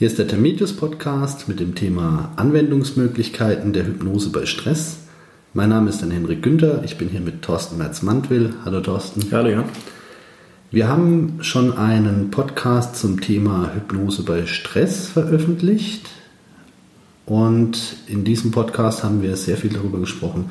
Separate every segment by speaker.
Speaker 1: Hier ist der Termitius Podcast mit dem Thema Anwendungsmöglichkeiten der Hypnose bei Stress. Mein Name ist dann Henrik Günther, ich bin hier mit Thorsten Merz-Mantwill. Hallo Thorsten.
Speaker 2: Hallo Jan.
Speaker 1: Wir haben schon einen Podcast zum Thema Hypnose bei Stress veröffentlicht und in diesem Podcast haben wir sehr viel darüber gesprochen,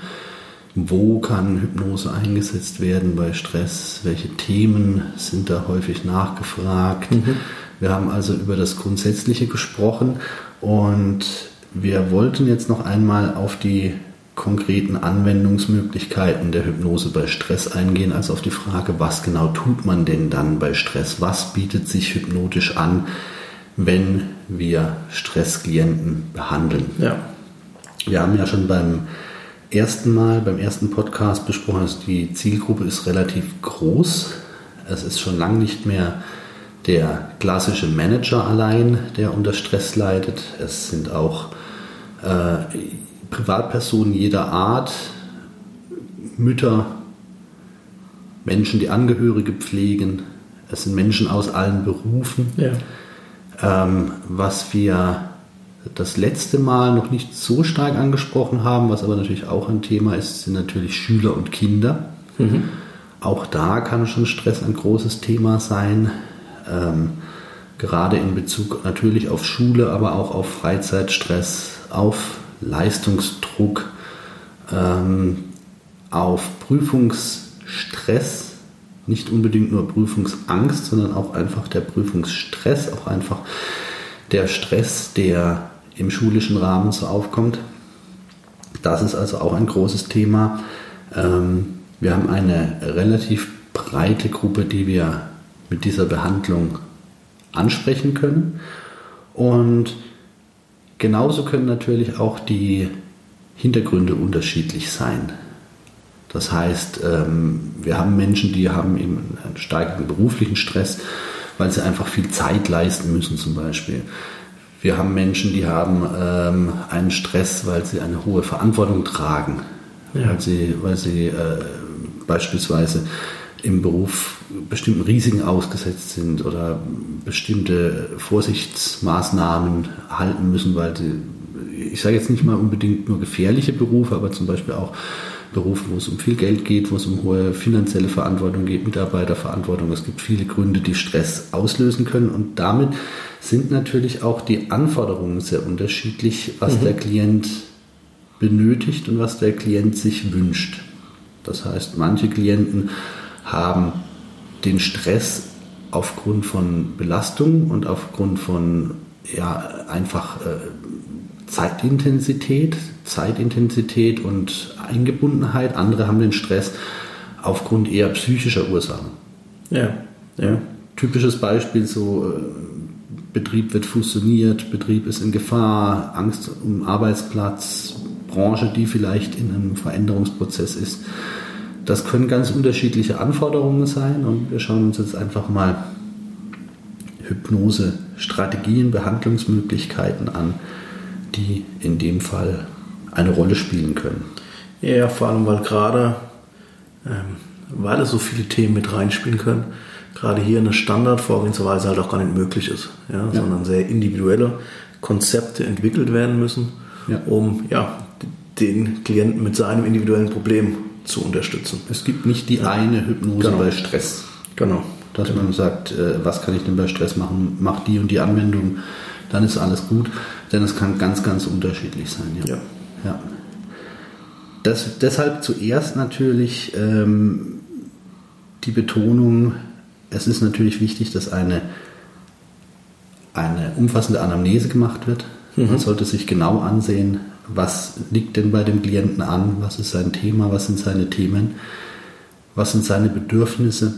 Speaker 1: wo kann Hypnose eingesetzt werden bei Stress, welche Themen sind da häufig nachgefragt. Mhm. Wir haben also über das Grundsätzliche gesprochen und wir wollten jetzt noch einmal auf die konkreten Anwendungsmöglichkeiten der Hypnose bei Stress eingehen, als auf die Frage, was genau tut man denn dann bei Stress? Was bietet sich hypnotisch an, wenn wir Stressklienten behandeln?
Speaker 2: Ja.
Speaker 1: Wir haben ja schon beim ersten Mal, beim ersten Podcast besprochen, dass die Zielgruppe ist relativ groß. Es ist schon lange nicht mehr der klassische Manager allein, der unter Stress leidet. Es sind auch äh, Privatpersonen jeder Art, Mütter, Menschen, die Angehörige pflegen. Es sind Menschen aus allen Berufen.
Speaker 2: Ja.
Speaker 1: Ähm, was wir das letzte Mal noch nicht so stark angesprochen haben, was aber natürlich auch ein Thema ist, sind natürlich Schüler und Kinder. Mhm. Auch da kann schon Stress ein großes Thema sein. Ähm, gerade in Bezug natürlich auf Schule, aber auch auf Freizeitstress, auf Leistungsdruck, ähm, auf Prüfungsstress, nicht unbedingt nur Prüfungsangst, sondern auch einfach der Prüfungsstress, auch einfach der Stress, der im schulischen Rahmen so aufkommt. Das ist also auch ein großes Thema. Ähm, wir haben eine relativ breite Gruppe, die wir mit dieser Behandlung ansprechen können. Und genauso können natürlich auch die Hintergründe unterschiedlich sein. Das heißt, ähm, wir haben Menschen, die haben eben einen starken beruflichen Stress, weil sie einfach viel Zeit leisten müssen zum Beispiel. Wir haben Menschen, die haben ähm, einen Stress, weil sie eine hohe Verantwortung tragen, ja. weil sie, weil sie äh, beispielsweise im Beruf bestimmten Risiken ausgesetzt sind oder bestimmte Vorsichtsmaßnahmen halten müssen, weil sie, ich sage jetzt nicht mal unbedingt nur gefährliche Berufe, aber zum Beispiel auch Berufe, wo es um viel Geld geht, wo es um hohe finanzielle Verantwortung geht, Mitarbeiterverantwortung. Es gibt viele Gründe, die Stress auslösen können und damit sind natürlich auch die Anforderungen sehr unterschiedlich, was mhm. der Klient benötigt und was der Klient sich wünscht. Das heißt, manche Klienten haben den Stress aufgrund von Belastung und aufgrund von ja, einfach äh, Zeitintensität, Zeitintensität und Eingebundenheit. Andere haben den Stress aufgrund eher psychischer Ursachen.
Speaker 2: Ja, ja.
Speaker 1: Typisches Beispiel so äh, Betrieb wird fusioniert, Betrieb ist in Gefahr, Angst um Arbeitsplatz, Branche, die vielleicht in einem Veränderungsprozess ist. Das können ganz unterschiedliche Anforderungen sein und wir schauen uns jetzt einfach mal Hypnose, Strategien, Behandlungsmöglichkeiten an, die in dem Fall eine Rolle spielen können.
Speaker 2: Ja, vor allem, weil gerade, ähm, weil es so viele Themen mit reinspielen können, gerade hier eine Standardvorgehensweise halt auch gar nicht möglich ist, ja, ja. sondern sehr individuelle Konzepte entwickelt werden müssen, ja. um ja, den Klienten mit seinem individuellen Problem zu unterstützen.
Speaker 1: Es gibt nicht die ja. eine Hypnose genau. bei Stress.
Speaker 2: Genau.
Speaker 1: Dass genau. man sagt, äh, was kann ich denn bei Stress machen? Mach die und die Anwendung, dann ist alles gut. Denn es kann ganz, ganz unterschiedlich sein.
Speaker 2: Ja.
Speaker 1: ja. Das, deshalb zuerst natürlich ähm, die Betonung, es ist natürlich wichtig, dass eine, eine umfassende Anamnese gemacht wird. Mhm. Man sollte sich genau ansehen, was liegt denn bei dem Klienten an, was ist sein Thema, was sind seine Themen, was sind seine Bedürfnisse,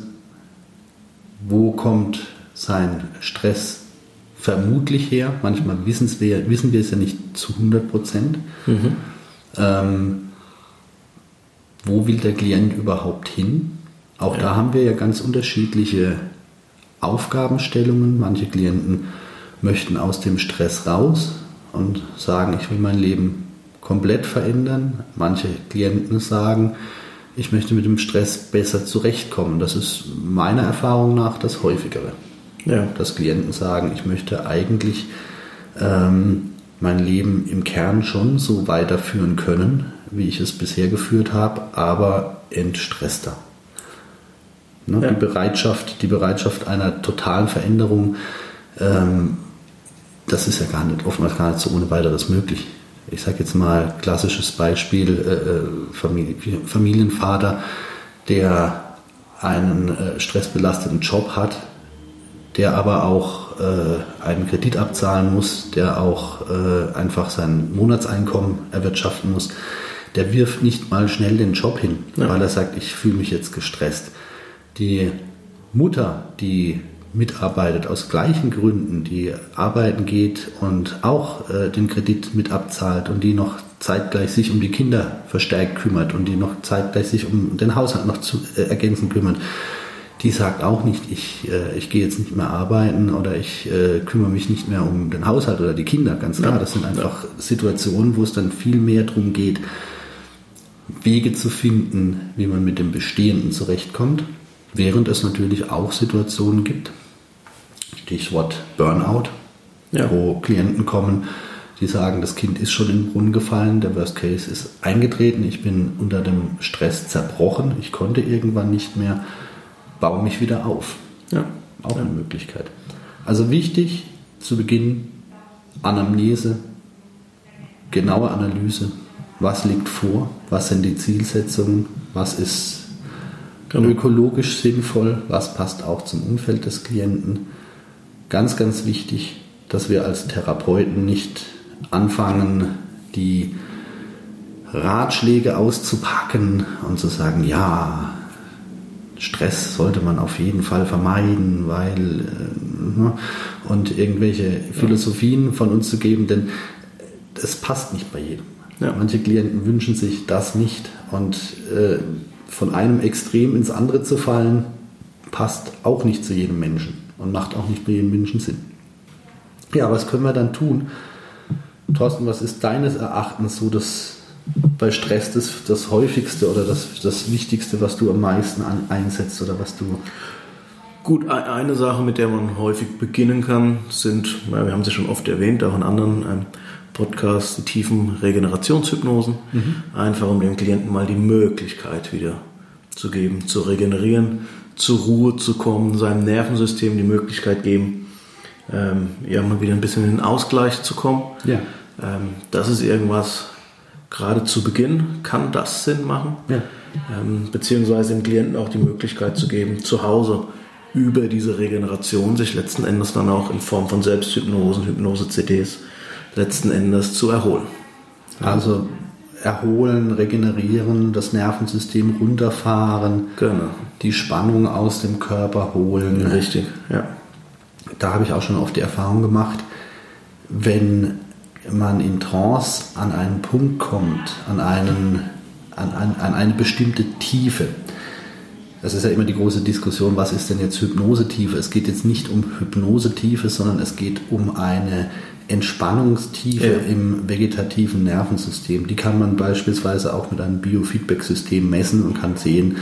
Speaker 1: wo kommt sein Stress vermutlich her. Manchmal wissen wir, wissen wir es ja nicht zu 100 Prozent. Mhm. Ähm, wo will der Klient überhaupt hin? Auch ja. da haben wir ja ganz unterschiedliche Aufgabenstellungen. Manche Klienten möchten aus dem Stress raus und sagen, ich will mein Leben komplett verändern. Manche Klienten sagen, ich möchte mit dem Stress besser zurechtkommen. Das ist meiner Erfahrung nach das häufigere. Ja. Dass Klienten sagen, ich möchte eigentlich ähm, mein Leben im Kern schon so weiterführen können, wie ich es bisher geführt habe, aber entstresster. Ne? Ja. Die, Bereitschaft, die Bereitschaft einer totalen Veränderung, ähm, das ist ja gar nicht, oftmals gar nicht so ohne weiteres möglich. Ich sage jetzt mal klassisches Beispiel, äh, äh Familie, Familienvater, der einen äh, stressbelasteten Job hat, der aber auch äh, einen Kredit abzahlen muss, der auch äh, einfach sein Monatseinkommen erwirtschaften muss, der wirft nicht mal schnell den Job hin, ja. weil er sagt, ich fühle mich jetzt gestresst. Die Mutter, die mitarbeitet aus gleichen Gründen, die arbeiten geht und auch äh, den Kredit mit abzahlt und die noch zeitgleich sich um die Kinder verstärkt kümmert und die noch zeitgleich sich um den Haushalt noch zu äh, ergänzen kümmert, die sagt auch nicht, ich, äh, ich gehe jetzt nicht mehr arbeiten oder ich äh, kümmere mich nicht mehr um den Haushalt oder die Kinder, ganz klar. Das sind einfach Situationen, wo es dann viel mehr darum geht, Wege zu finden, wie man mit dem Bestehenden zurechtkommt, während es natürlich auch Situationen gibt, Stichwort Burnout, ja. wo Klienten kommen, die sagen, das Kind ist schon in den Brunnen gefallen, der Worst Case ist eingetreten, ich bin unter dem Stress zerbrochen, ich konnte irgendwann nicht mehr, baue mich wieder auf. Ja. Auch ja. eine Möglichkeit. Also wichtig zu Beginn Anamnese, genaue Analyse, was liegt vor, was sind die Zielsetzungen, was ist genau. ökologisch sinnvoll, was passt auch zum Umfeld des Klienten. Ganz, ganz wichtig, dass wir als Therapeuten nicht anfangen, die Ratschläge auszupacken und zu sagen, ja, Stress sollte man auf jeden Fall vermeiden, weil äh, ne, und irgendwelche Philosophien von uns zu geben, denn es passt nicht bei jedem. Ja. Manche Klienten wünschen sich das nicht und äh, von einem Extrem ins andere zu fallen, passt auch nicht zu jedem Menschen und macht auch nicht bei jedem Menschen Sinn. Ja, was können wir dann tun? Thorsten, was ist deines Erachtens so das bei Stress das, das häufigste oder das, das Wichtigste, was du am meisten an, einsetzt oder was du.
Speaker 2: Gut, eine Sache, mit der man häufig beginnen kann, sind, wir haben sie schon oft erwähnt, auch in anderen ähm, Podcasts, die tiefen Regenerationshypnosen. Mhm. Einfach um dem Klienten mal die Möglichkeit wieder zu geben, zu regenerieren, zur Ruhe zu kommen, seinem Nervensystem die Möglichkeit geben, ähm, ja, mal wieder ein bisschen in den Ausgleich zu kommen. Ja. Ähm, das ist irgendwas, gerade zu Beginn kann das Sinn machen. Ja. Ähm, beziehungsweise dem Klienten auch die Möglichkeit zu geben, zu Hause über diese Regeneration sich letzten Endes dann auch in Form von Selbsthypnosen, Hypnose-CDs letzten Endes zu erholen.
Speaker 1: Also erholen, regenerieren, das Nervensystem runterfahren, genau. die Spannung aus dem Körper holen.
Speaker 2: Richtig, ja.
Speaker 1: Da habe ich auch schon oft die Erfahrung gemacht, wenn man in Trance an einen Punkt kommt, an, einen, an, an, an eine bestimmte Tiefe. Das ist ja immer die große Diskussion, was ist denn jetzt Hypnosetiefe? Es geht jetzt nicht um Hypnosetiefe, sondern es geht um eine Entspannungstiefe ja. im vegetativen Nervensystem. Die kann man beispielsweise auch mit einem Biofeedback-System messen und kann sehen,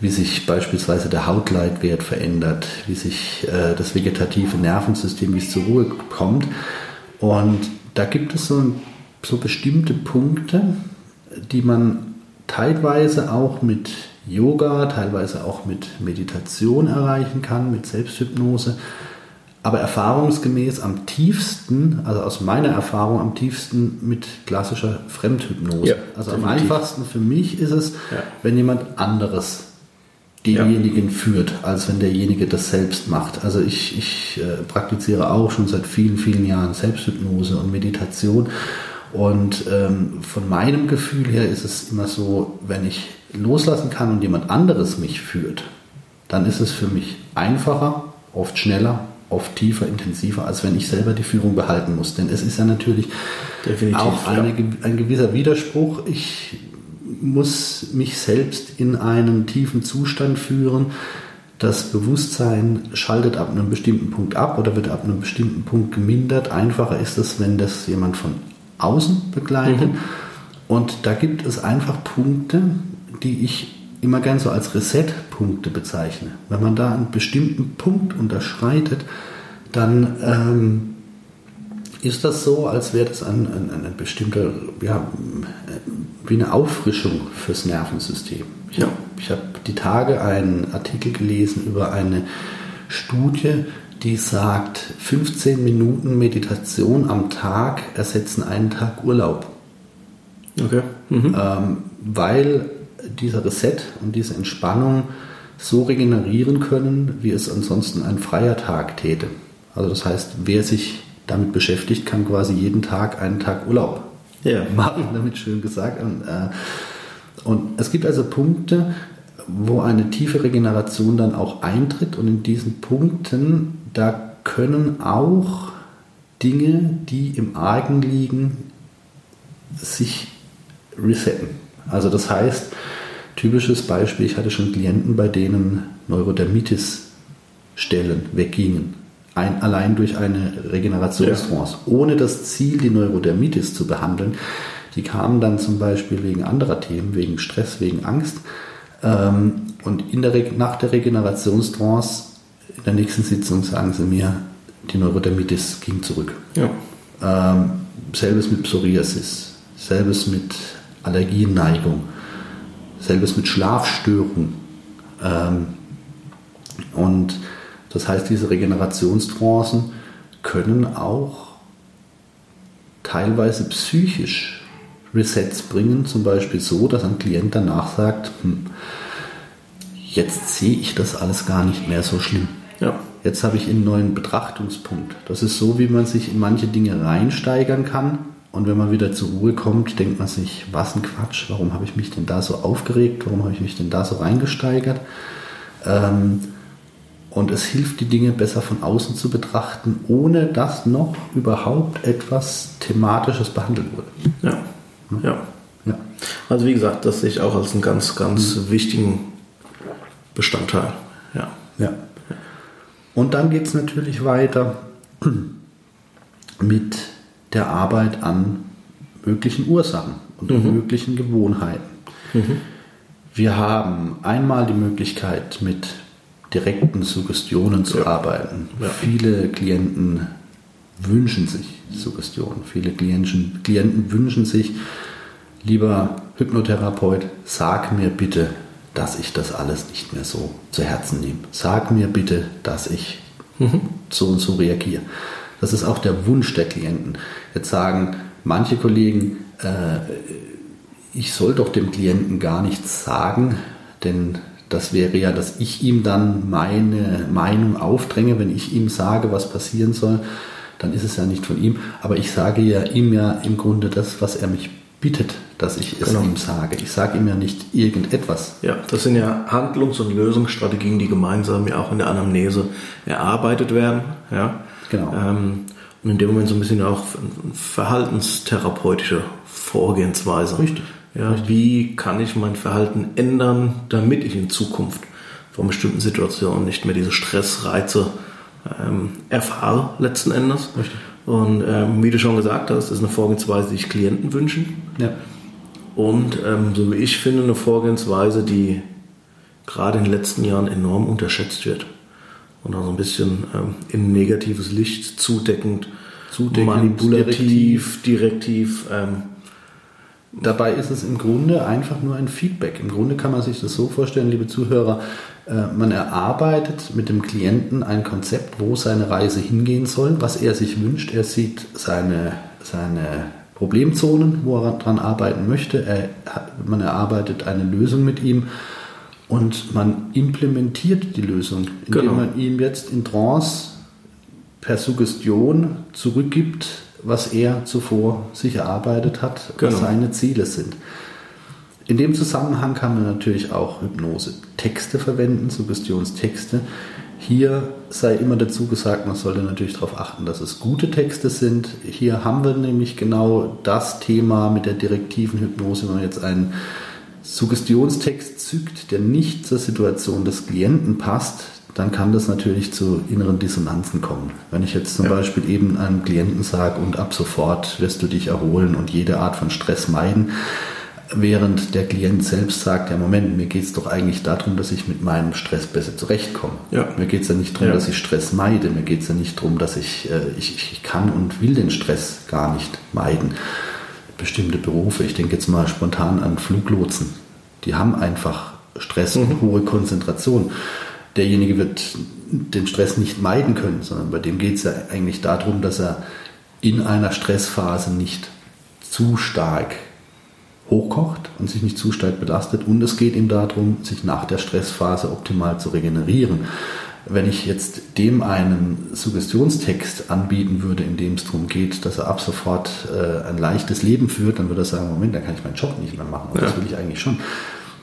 Speaker 1: wie sich beispielsweise der Hautleitwert verändert, wie sich äh, das vegetative Nervensystem, wie es zur Ruhe kommt. Und da gibt es so, so bestimmte Punkte, die man teilweise auch mit Yoga, teilweise auch mit Meditation erreichen kann, mit Selbsthypnose. Aber erfahrungsgemäß am tiefsten, also aus meiner Erfahrung am tiefsten mit klassischer Fremdhypnose. Ja, also definitiv. am einfachsten für mich ist es, ja. wenn jemand anderes denjenigen ja. führt, als wenn derjenige das selbst macht. Also ich, ich äh, praktiziere auch schon seit vielen, vielen Jahren Selbsthypnose und Meditation. Und ähm, von meinem Gefühl her ist es immer so, wenn ich loslassen kann und jemand anderes mich führt, dann ist es für mich einfacher, oft schneller, oft tiefer, intensiver, als wenn ich selber die Führung behalten muss. Denn es ist ja natürlich Definitiv, auch eine, ein gewisser Widerspruch. Ich muss mich selbst in einen tiefen Zustand führen. Das Bewusstsein schaltet ab einem bestimmten Punkt ab oder wird ab einem bestimmten Punkt gemindert. Einfacher ist es, wenn das jemand von außen begleitet. Mhm. Und da gibt es einfach Punkte, die ich immer gern so als Reset-Punkte bezeichne. Wenn man da einen bestimmten Punkt unterschreitet, dann ähm, ist das so, als wäre das ein, ein, ein bestimmter, ja, wie eine Auffrischung fürs Nervensystem. Ich ja. habe hab die Tage einen Artikel gelesen über eine Studie, die sagt, 15 Minuten Meditation am Tag ersetzen einen Tag Urlaub. Okay. Mhm. Ähm, weil dieser Reset und diese Entspannung so regenerieren können, wie es ansonsten ein freier Tag täte. Also das heißt, wer sich damit beschäftigt, kann quasi jeden Tag einen Tag Urlaub ja. machen, damit schön gesagt. Und, äh, und es gibt also Punkte, wo eine tiefe Regeneration dann auch eintritt und in diesen Punkten, da können auch Dinge, die im Argen liegen, sich resetten. Also das heißt, typisches Beispiel, ich hatte schon Klienten, bei denen Neurodermitis-Stellen weggingen. Ein, allein durch eine Regenerationstrance, ja. ohne das Ziel, die Neurodermitis zu behandeln. Die kamen dann zum Beispiel wegen anderer Themen, wegen Stress, wegen Angst. Ähm, und in der, nach der Regenerationstrance, in der nächsten Sitzung, sagen sie mir, die Neurodermitis ging zurück. Ja. Ähm, selbes mit Psoriasis, selbes mit Allergienneigung, selbes mit Schlafstörungen. Ähm, und das heißt, diese Regenerationstrancen können auch teilweise psychisch Resets bringen, zum Beispiel so, dass ein Klient danach sagt, hm, jetzt sehe ich das alles gar nicht mehr so schlimm. Ja. Jetzt habe ich einen neuen Betrachtungspunkt. Das ist so, wie man sich in manche Dinge reinsteigern kann und wenn man wieder zur Ruhe kommt, denkt man sich, was ein Quatsch, warum habe ich mich denn da so aufgeregt, warum habe ich mich denn da so reingesteigert? Ähm, und es hilft, die Dinge besser von außen zu betrachten, ohne dass noch überhaupt etwas Thematisches behandelt wurde.
Speaker 2: Ja. Ja. ja. Also wie gesagt, das sehe ich auch als einen ganz, ganz mhm. wichtigen Bestandteil. Ja.
Speaker 1: ja. Und dann geht es natürlich weiter mit der Arbeit an möglichen Ursachen und mhm. möglichen Gewohnheiten. Mhm. Wir haben einmal die Möglichkeit, mit direkten Suggestionen zu ja. arbeiten. Ja. Viele Klienten wünschen sich Suggestionen. Viele Klienten, Klienten wünschen sich, lieber Hypnotherapeut, sag mir bitte, dass ich das alles nicht mehr so zu Herzen nehme. Sag mir bitte, dass ich mhm. so und so reagiere. Das ist auch der Wunsch der Klienten. Jetzt sagen manche Kollegen, äh, ich soll doch dem Klienten gar nichts sagen, denn das wäre ja, dass ich ihm dann meine Meinung aufdränge, wenn ich ihm sage, was passieren soll, dann ist es ja nicht von ihm. Aber ich sage ja ihm ja im Grunde das, was er mich bittet, dass ich es genau. ihm sage. Ich sage ihm ja nicht irgendetwas.
Speaker 2: Ja, das sind ja Handlungs- und Lösungsstrategien, die gemeinsam ja auch in der Anamnese erarbeitet werden. Ja. Genau. Ähm, und in dem Moment so ein bisschen auch verhaltenstherapeutische Vorgehensweise. Richtig. Ja, Richtig. Wie kann ich mein Verhalten ändern, damit ich in Zukunft von bestimmten Situationen nicht mehr diese Stressreize ähm, erfahre, letzten Endes. Richtig. Und ähm, wie du schon gesagt hast, ist eine Vorgehensweise, die ich Klienten wünschen. Ja. Und ähm, so wie ich finde, eine Vorgehensweise, die gerade in den letzten Jahren enorm unterschätzt wird und auch so ein bisschen ähm, in negatives Licht zudeckend, zudeckend manipulativ, direktiv. direktiv ähm,
Speaker 1: Dabei ist es im Grunde einfach nur ein Feedback. Im Grunde kann man sich das so vorstellen, liebe Zuhörer, äh, man erarbeitet mit dem Klienten ein Konzept, wo seine Reise hingehen soll, was er sich wünscht. Er sieht seine, seine Problemzonen, wo er daran arbeiten möchte. Er, man erarbeitet eine Lösung mit ihm und man implementiert die Lösung, indem genau. man ihm jetzt in Trance per Suggestion zurückgibt, was er zuvor sich erarbeitet hat, genau. was seine Ziele sind. In dem Zusammenhang kann man natürlich auch Hypnose-Texte verwenden, Suggestionstexte. Hier sei immer dazu gesagt, man sollte natürlich darauf achten, dass es gute Texte sind. Hier haben wir nämlich genau das Thema mit der direktiven Hypnose, wenn man jetzt einen Suggestionstext zückt, der nicht zur Situation des Klienten passt, dann kann das natürlich zu inneren Dissonanzen kommen. Wenn ich jetzt zum ja. Beispiel eben einem Klienten sage, und ab sofort wirst du dich erholen und jede Art von Stress meiden, während der Klient selbst sagt, ja Moment, mir geht es doch eigentlich darum, dass ich mit meinem Stress besser zurechtkomme.
Speaker 2: Ja.
Speaker 1: Mir geht es ja nicht darum,
Speaker 2: Ja.
Speaker 1: dass ich Stress meide, mir geht es ja nicht darum, dass ich, äh, ich, ich kann und will den Stress gar nicht meiden. Bestimmte Berufe, ich denke jetzt mal spontan an Fluglotsen, die haben einfach Stress und hohe Konzentration. Derjenige wird den Stress nicht meiden können, sondern bei dem geht es ja eigentlich darum, dass er in einer Stressphase nicht zu stark hochkocht und sich nicht zu stark belastet. Und es geht ihm darum, sich nach der Stressphase optimal zu regenerieren. Wenn ich jetzt dem einen Suggestionstext anbieten würde, in dem es darum geht, dass er ab sofort äh, ein leichtes Leben führt, dann würde er sagen, Moment, dann kann ich meinen Job nicht mehr machen. Und das
Speaker 2: Ja.
Speaker 1: will ich eigentlich schon.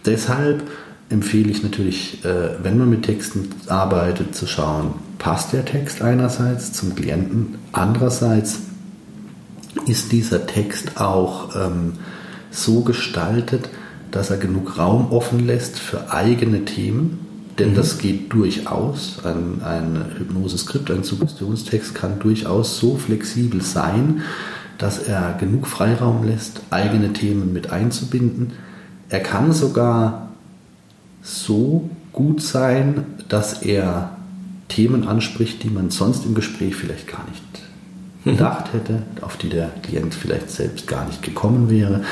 Speaker 1: Deshalb empfehle ich natürlich, äh, wenn man mit Texten arbeitet, zu schauen, passt der Text einerseits zum Klienten, andererseits ist dieser Text auch ähm, so gestaltet, dass er genug Raum offen lässt für eigene Themen. Denn das geht durchaus. Ein, ein Hypnoseskript, ein Suggestionstext kann durchaus so flexibel sein, dass er genug Freiraum lässt, eigene Themen mit einzubinden. Er kann sogar so gut sein, dass er Themen anspricht, die man sonst im Gespräch vielleicht gar nicht gedacht hätte, auf die der Klient vielleicht selbst gar nicht gekommen wäre.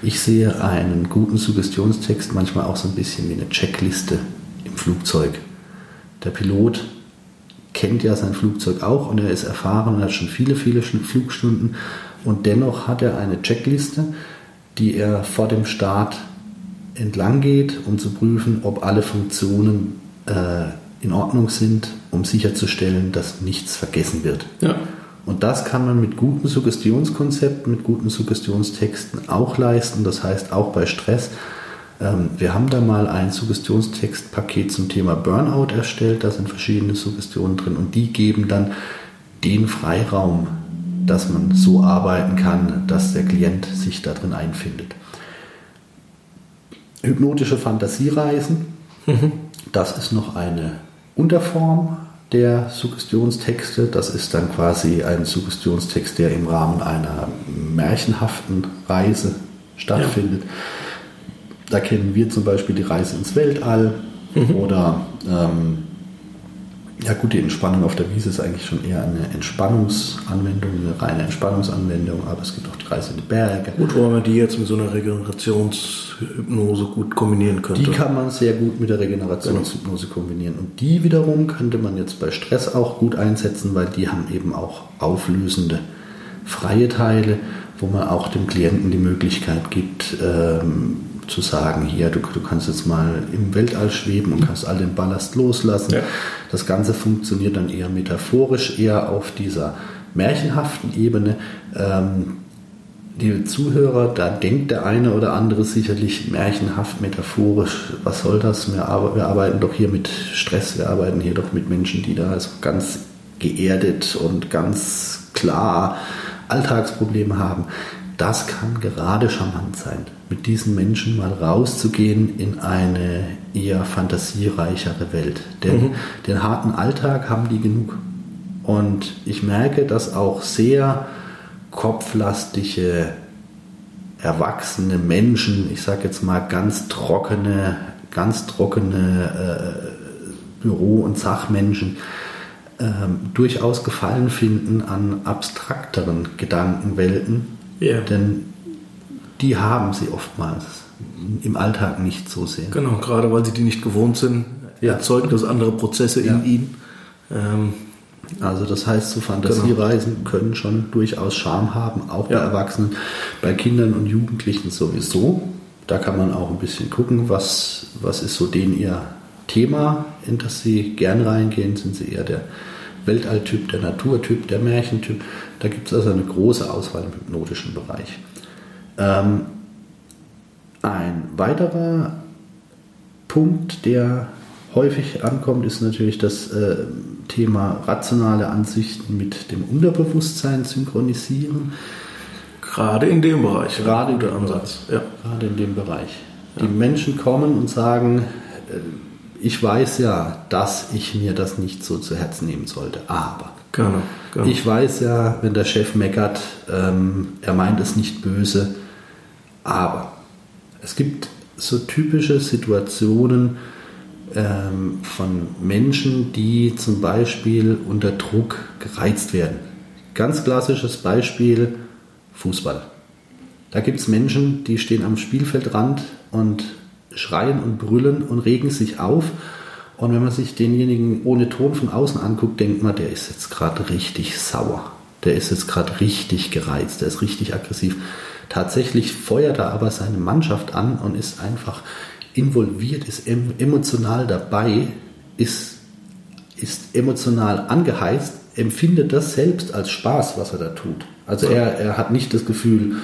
Speaker 1: Ich sehe einen guten Suggestionstext manchmal auch so ein bisschen wie eine Checkliste im Flugzeug. Der Pilot kennt ja sein Flugzeug auch und er ist erfahren und hat schon viele, viele Flugstunden und dennoch hat er eine Checkliste, die er vor dem Start entlang geht, um zu prüfen, ob alle Funktionen äh, in Ordnung sind, um sicherzustellen, dass nichts vergessen wird.
Speaker 2: Ja.
Speaker 1: Und das kann man mit guten Suggestionskonzepten, mit guten Suggestionstexten auch leisten. Das heißt auch bei Stress. Ähm, wir haben da mal ein Suggestionstextpaket zum Thema Burnout erstellt. Da sind verschiedene Suggestionen drin und die geben dann den Freiraum, dass man so arbeiten kann, dass der Klient sich da drin einfindet. Hypnotische Fantasiereisen, das ist noch eine Unterform der Suggestionstexte. Das ist dann quasi ein Suggestionstext, der im Rahmen einer märchenhaften Reise stattfindet. Da kennen wir zum Beispiel die Reise ins Weltall oder ähm, ja gut, die Entspannung auf der Wiese ist eigentlich schon eher eine Entspannungsanwendung, eine reine Entspannungsanwendung, aber es gibt auch die Reise in die Berge.
Speaker 2: Gut, wo man die jetzt mit so einer Regenerationshypnose gut kombinieren könnte.
Speaker 1: Die kann man sehr gut mit der Regenerationshypnose kombinieren. Und die wiederum könnte man jetzt bei Stress auch gut einsetzen, weil die haben eben auch auflösende freie Teile, wo man auch dem Klienten die Möglichkeit gibt, ähm, zu sagen, hier, du, du kannst jetzt mal im Weltall schweben und kannst all den Ballast loslassen.
Speaker 2: Ja.
Speaker 1: Das Ganze funktioniert dann eher metaphorisch, eher auf dieser märchenhaften Ebene. Ähm, liebe Zuhörer, da denkt der eine oder andere sicherlich märchenhaft, metaphorisch, was soll das? Wir, wir arbeiten doch hier mit Stress, wir arbeiten hier doch mit Menschen, die da also ganz geerdet und ganz klar Alltagsprobleme haben. Das kann gerade charmant sein, mit diesen Menschen mal rauszugehen in eine eher fantasiereichere Welt. Denn den harten Alltag haben die genug. Und ich merke, dass auch sehr kopflastige, erwachsene Menschen, ich sage jetzt mal ganz trockene, ganz trockene äh, Büro- und Sachmenschen, ähm, durchaus Gefallen finden an abstrakteren Gedankenwelten,
Speaker 2: Ja.
Speaker 1: denn die haben sie oftmals im Alltag nicht so sehr.
Speaker 2: Genau, gerade weil sie die nicht gewohnt sind,
Speaker 1: Ja.
Speaker 2: erzeugen das andere Prozesse
Speaker 1: Ja.
Speaker 2: in ihnen. Ähm,
Speaker 1: Also das heißt, so Fantasiereisen können schon durchaus Charme haben, auch bei
Speaker 2: Ja.
Speaker 1: Erwachsenen, bei Kindern und Jugendlichen sowieso. Da kann man auch ein bisschen gucken, was, was ist so denen ihr Thema, in das sie gern reingehen. Sind sie eher der Weltalltyp, der Naturtyp, der Märchentyp? Da gibt es also eine große Auswahl im hypnotischen Bereich. Ähm, ein weiterer Punkt, der häufig ankommt, ist natürlich das äh, Thema rationale Ansichten mit dem Unterbewusstsein synchronisieren.
Speaker 2: gerade in dem Bereich.
Speaker 1: Gerade in dem
Speaker 2: Ansatz. Ja.
Speaker 1: Gerade in dem Bereich. Die Menschen kommen und sagen, äh, ich weiß ja, dass ich mir das nicht so zu Herzen nehmen sollte, aber
Speaker 2: Genau, genau.
Speaker 1: ich weiß ja, wenn der Chef meckert, ähm, er meint es nicht böse, aber Es gibt so typische Situationen ähm, von Menschen, die zum Beispiel unter Druck gereizt werden. Ganz klassisches Beispiel Fußball. Da gibt es Menschen, die stehen am Spielfeldrand und schreien und brüllen und regen sich auf. Und wenn man sich denjenigen ohne Ton von außen anguckt, denkt man, der ist jetzt gerade richtig sauer. Der ist jetzt gerade richtig gereizt, der ist richtig aggressiv. Tatsächlich feuert er aber seine Mannschaft an und ist einfach involviert, ist emotional dabei, ist, ist emotional angeheißt, empfindet das selbst als Spaß, was er da tut. Also er, er hat nicht das Gefühl,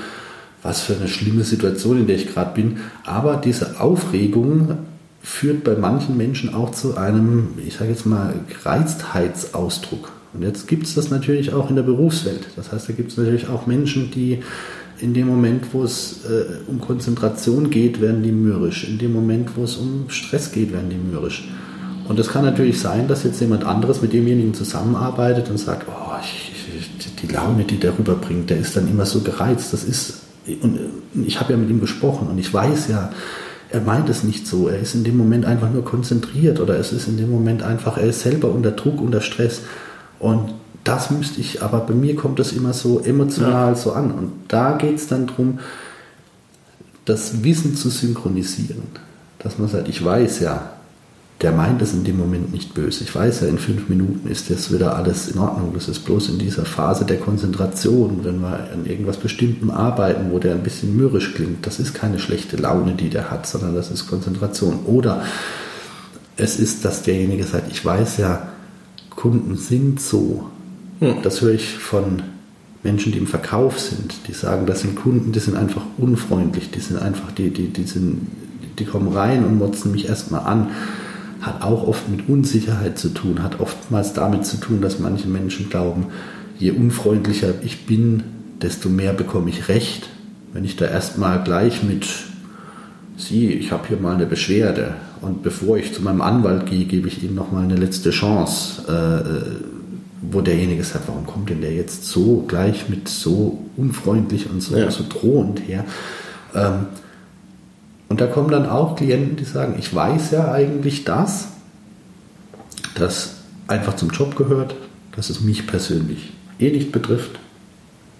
Speaker 1: was für eine schlimme Situation, in der ich gerade bin, aber diese Aufregung führt bei manchen Menschen auch zu einem, ich sage jetzt mal, Gereiztheitsausdruck. Und jetzt gibt es das natürlich auch in der Berufswelt. Das heißt, da gibt es natürlich auch Menschen, die in dem Moment, wo es äh, um Konzentration geht, werden die mürrisch. In dem Moment, wo es um Stress geht, werden die mürrisch. Und es kann natürlich sein, dass jetzt jemand anderes mit demjenigen zusammenarbeitet und sagt, oh, ich, die Laune, die der rüberbringt, der ist dann immer so gereizt. Das ist, und ich habe ja mit ihm gesprochen und ich weiß ja, er meint es nicht so. Er ist in dem Moment einfach nur konzentriert oder es ist in dem Moment einfach, er ist selber unter Druck, unter Stress. Und das müsste ich, aber bei mir kommt das immer so emotional ja. so an. Und da geht es dann darum, das Wissen zu synchronisieren. Dass man sagt, ich weiß ja, der meint es in dem Moment nicht böse. Ich weiß ja, in fünf Minuten ist das wieder alles in Ordnung. Das ist bloß in dieser Phase der Konzentration, wenn wir an irgendwas Bestimmtem arbeiten, wo der ein bisschen mürrisch klingt. Das ist keine schlechte Laune, die der hat, sondern das ist Konzentration. Oder es ist, dass derjenige sagt, ich weiß ja, Kunden sind so. Hm. Das höre ich von Menschen, die im Verkauf sind, die sagen, das sind Kunden, die sind einfach unfreundlich, die sind einfach, die, die, die, sind, die kommen rein und motzen mich erstmal an. Hat auch oft mit Unsicherheit zu tun, hat oftmals damit zu tun, dass manche Menschen glauben, je unfreundlicher ich bin, desto mehr bekomme ich Recht. Wenn ich da erstmal gleich mit Sie, ich habe hier mal eine Beschwerde und bevor ich zu meinem Anwalt gehe, gebe ich Ihnen nochmal eine letzte Chance, äh, wo derjenige sagt, warum kommt denn der jetzt so gleich mit so unfreundlich und so, ja. so drohend her? Ähm, und da kommen dann auch Klienten, die sagen, ich weiß ja eigentlich das, das einfach zum Job gehört, dass es mich persönlich eh nicht betrifft.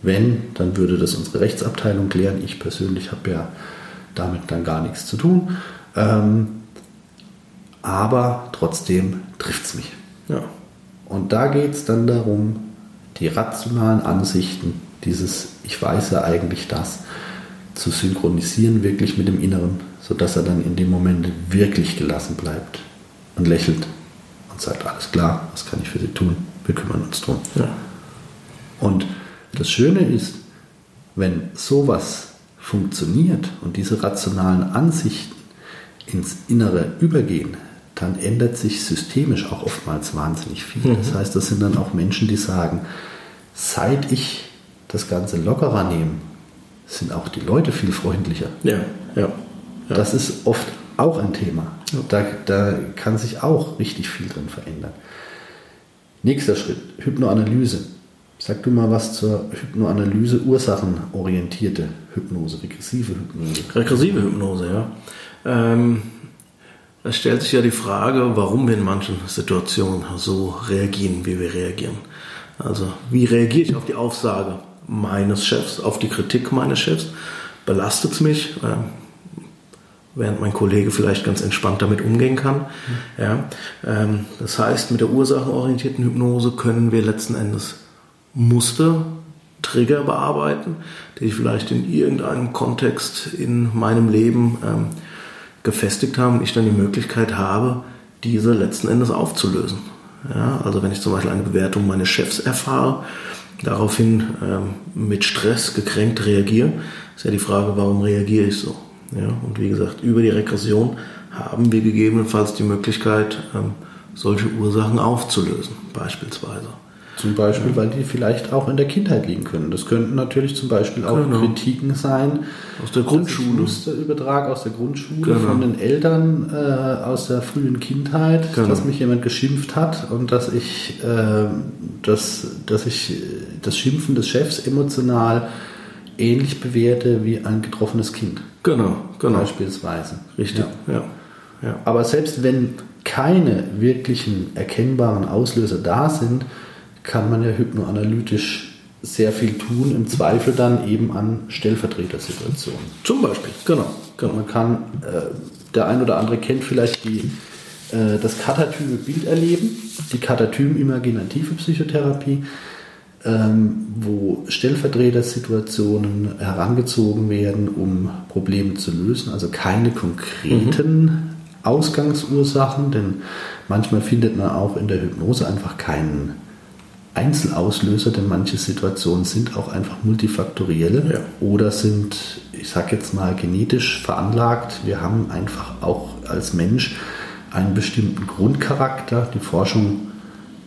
Speaker 1: Wenn, dann würde das unsere Rechtsabteilung klären. Ich persönlich habe ja damit dann gar nichts zu tun. Ähm, aber trotzdem trifft es mich. Ja. Und da geht es dann darum, die rationalen Ansichten, dieses Ich weiß ja eigentlich das, zu synchronisieren wirklich mit dem Inneren, sodass er dann in dem Moment wirklich gelassen bleibt und lächelt und sagt, alles klar, was kann ich für Sie tun? Wir kümmern uns drum. Ja. Und das Schöne ist, wenn sowas funktioniert und diese rationalen Ansichten ins Innere übergehen, dann ändert sich systemisch auch oftmals wahnsinnig viel. Mhm. Das heißt, das sind dann auch Menschen, die sagen, seit ich das Ganze lockerer nehme, sind auch die Leute viel freundlicher.
Speaker 2: Ja, ja.
Speaker 1: ja. Das ist oft auch ein Thema. Ja. Da, da kann sich auch richtig viel drin verändern. Nächster Schritt, Hypnoanalyse. Sag du mal was zur Hypnoanalyse, ursachenorientierte Hypnose, regressive Hypnose.
Speaker 2: Regressive Hypnose, ja. Ähm, es stellt sich ja die Frage, warum wir in manchen Situationen so reagieren, wie wir reagieren. Also, wie reagiere ich auf die Aussage meines Chefs, auf die Kritik meines Chefs? Belastet es mich? Ähm, während mein Kollege vielleicht ganz entspannt damit umgehen kann. Ja, ähm, das heißt, mit der ursachenorientierten Hypnose können wir letzten Endes Muster, Trigger bearbeiten, die ich vielleicht in irgendeinem Kontext in meinem Leben ähm, gefestigt haben und ich dann die Möglichkeit habe, diese letzten Endes aufzulösen. Ja, also wenn ich zum Beispiel eine Bewertung meines Chefs erfahre, daraufhin ähm, mit Stress gekränkt reagiere, ist ja die Frage, warum reagiere ich so? Ja, und wie gesagt, über die Regression haben wir gegebenenfalls die Möglichkeit, ähm, solche Ursachen aufzulösen, beispielsweise.
Speaker 1: Zum Beispiel, weil die vielleicht auch in der Kindheit liegen können. Das könnten natürlich zum Beispiel auch genau. Kritiken sein.
Speaker 2: Aus der Grundschule.
Speaker 1: Musterübertrag aus der Grundschule genau. von den Eltern äh, aus der frühen Kindheit, genau. dass mich jemand geschimpft hat und dass ich, äh, dass, dass ich das Schimpfen des Chefs emotional ähnlich bewerte wie ein getroffenes Kind.
Speaker 2: Genau, genau.
Speaker 1: Beispielsweise.
Speaker 2: Richtig, ja. ja.
Speaker 1: ja. Aber selbst wenn keine wirklichen erkennbaren Auslöser da sind, kann man ja hypnoanalytisch sehr viel tun, im Zweifel dann eben an Stellvertretersituationen.
Speaker 2: Zum Beispiel, genau. genau.
Speaker 1: Man kann, äh, der ein oder andere kennt vielleicht die, äh, das katatyme Bilderleben, die Katatym-imaginative Psychotherapie, ähm, wo Stellvertretersituationen herangezogen werden, um Probleme zu lösen, also keine konkreten mhm. Ausgangsursachen, denn manchmal findet man auch in der Hypnose einfach keinen Einzelauslöser, denn manche Situationen sind auch einfach multifaktoriell ja. oder sind, ich sage jetzt mal, genetisch veranlagt. Wir haben einfach auch als Mensch einen bestimmten Grundcharakter. Die Forschung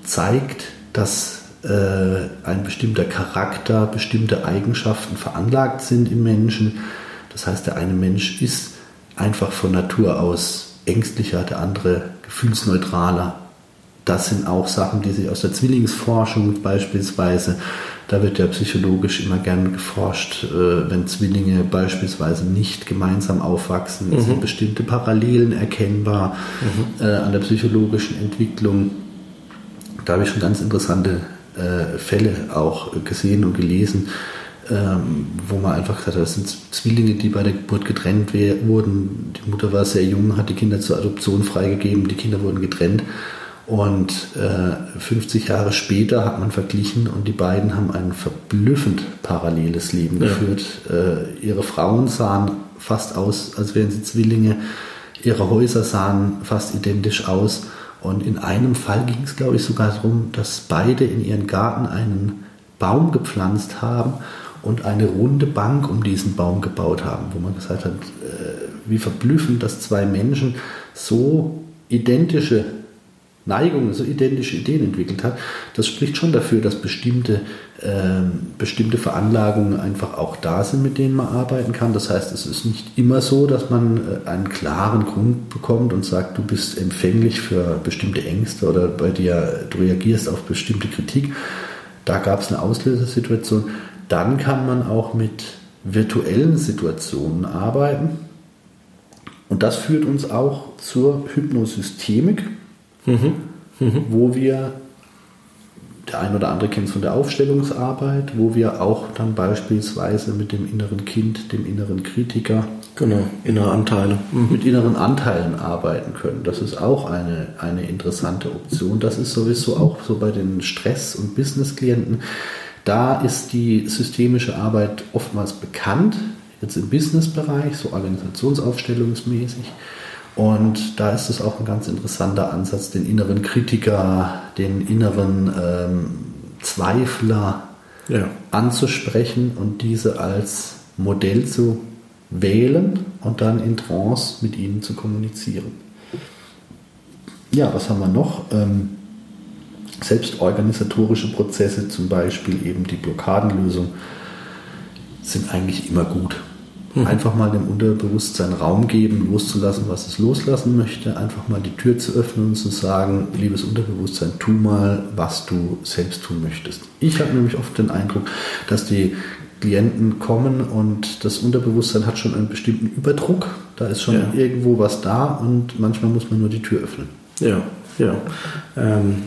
Speaker 1: zeigt, dass äh, ein bestimmter Charakter, bestimmte Eigenschaften veranlagt sind im Menschen. Das heißt, der eine Mensch ist einfach von Natur aus ängstlicher, der andere gefühlsneutraler, das sind auch Sachen, die sich aus der Zwillingsforschung beispielsweise, da wird ja psychologisch immer gern geforscht, äh, wenn Zwillinge beispielsweise nicht gemeinsam aufwachsen, mhm. sind bestimmte Parallelen erkennbar mhm. äh, an der psychologischen Entwicklung. Da habe ich schon ganz interessante äh, Fälle auch gesehen und gelesen, ähm, wo man einfach gesagt hat, das sind Zwillinge, die bei der Geburt getrennt wurden. Die Mutter war sehr jung, hat die Kinder zur Adoption freigegeben, die Kinder wurden getrennt. Und äh, 50 Jahre später hat man verglichen und die beiden haben ein verblüffend paralleles Leben ja. geführt. Äh, ihre Frauen sahen fast aus, als wären sie Zwillinge. Ihre Häuser sahen fast identisch aus. Und in einem Fall ging es, glaube ich, sogar darum, dass beide in ihren Garten einen Baum gepflanzt haben und eine runde Bank um diesen Baum gebaut haben, wo man gesagt hat, äh, wie verblüffend, dass zwei Menschen so identische Neigungen, so identische Ideen entwickelt hat, das spricht schon dafür, dass bestimmte, ähm, bestimmte Veranlagungen einfach auch da sind, mit denen man arbeiten kann. Das heißt, es ist nicht immer so, dass man äh, einen klaren Grund bekommt und sagt, du bist empfänglich für bestimmte Ängste oder bei dir, du reagierst auf bestimmte Kritik. Da gab es eine Auslösersituation. Dann kann man auch mit virtuellen Situationen arbeiten. Und das führt uns auch zur Hypnosystemik mhm. Mhm. wo wir, der ein oder andere kennt es von der Aufstellungsarbeit, wo wir auch dann beispielsweise mit dem inneren Kind, dem inneren Kritiker,
Speaker 2: genau, innere Anteile,
Speaker 1: mhm. mit inneren Anteilen arbeiten können. Das ist auch eine, eine interessante Option. Das ist sowieso auch so bei den Stress- und Business-Klienten. Da ist die systemische Arbeit oftmals bekannt, jetzt im Business-Bereich, so organisationsaufstellungsmäßig. Und da ist es auch ein ganz interessanter Ansatz, den inneren Kritiker, den inneren ähm, Zweifler ja. anzusprechen und diese als Modell zu wählen und dann in Trance mit ihnen zu kommunizieren. Ja, was haben wir noch? Ähm, selbstorganisatorische Prozesse, zum Beispiel eben die Blockadenlösung, sind eigentlich immer gut. Mhm. Einfach mal dem Unterbewusstsein Raum geben, loszulassen, was es loslassen möchte. Einfach mal die Tür zu öffnen und zu sagen, liebes Unterbewusstsein, tu mal, was du selbst tun möchtest. Ich habe nämlich oft den Eindruck, dass die Klienten kommen und das Unterbewusstsein hat schon einen bestimmten Überdruck. Da ist schon ja. irgendwo was da und manchmal muss man nur die Tür öffnen.
Speaker 2: Ja, ja. Ähm,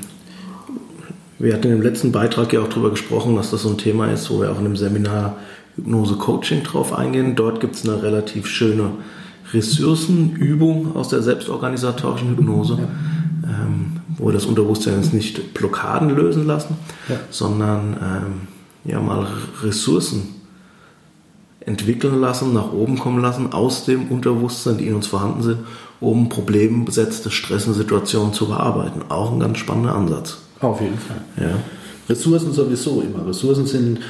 Speaker 2: wir hatten im letzten Beitrag ja auch darüber gesprochen, dass das so ein Thema ist, wo wir auch in einem Seminar Hypnose-Coaching drauf eingehen. Dort gibt es eine relativ schöne Ressourcenübung aus der selbstorganisatorischen Hypnose, ja. ähm, wo wir das Unterbewusstsein jetzt nicht Blockaden lösen lassen, ja. sondern ähm, ja mal Ressourcen entwickeln lassen, nach oben kommen lassen aus dem Unterbewusstsein, die in uns vorhanden sind, um problembesetzte, stressende Situationen zu bearbeiten. Auch ein ganz spannender Ansatz.
Speaker 1: Auf jeden Fall. Ja. Ressourcen sowieso immer. Ressourcen sind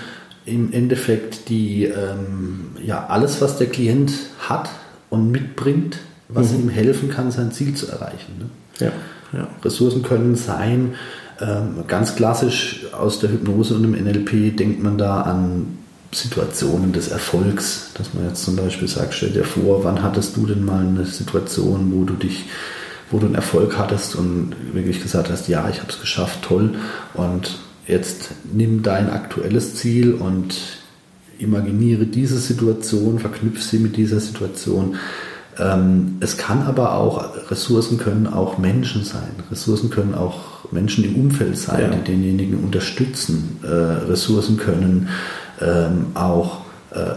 Speaker 1: im Endeffekt die, ähm, ja, alles, was der Klient hat und mitbringt, was mhm. ihm helfen kann, sein Ziel zu erreichen. Ne? Ja, ja. Ressourcen können sein, ähm, ganz klassisch aus der Hypnose und im NLP denkt man da an Situationen des Erfolgs, dass man jetzt zum Beispiel sagt, stell dir vor, wann hattest du denn mal eine Situation, wo du dich wo du einen Erfolg hattest und wirklich gesagt hast, ja, ich habe es geschafft, toll. Und Jetzt nimm dein aktuelles Ziel und imaginiere diese Situation, verknüpfe sie mit dieser Situation. Ähm, es kann aber auch, Ressourcen können auch Menschen sein. Ressourcen können auch Menschen im Umfeld sein, ja. die denjenigen unterstützen. Äh, Ressourcen können ähm, auch äh,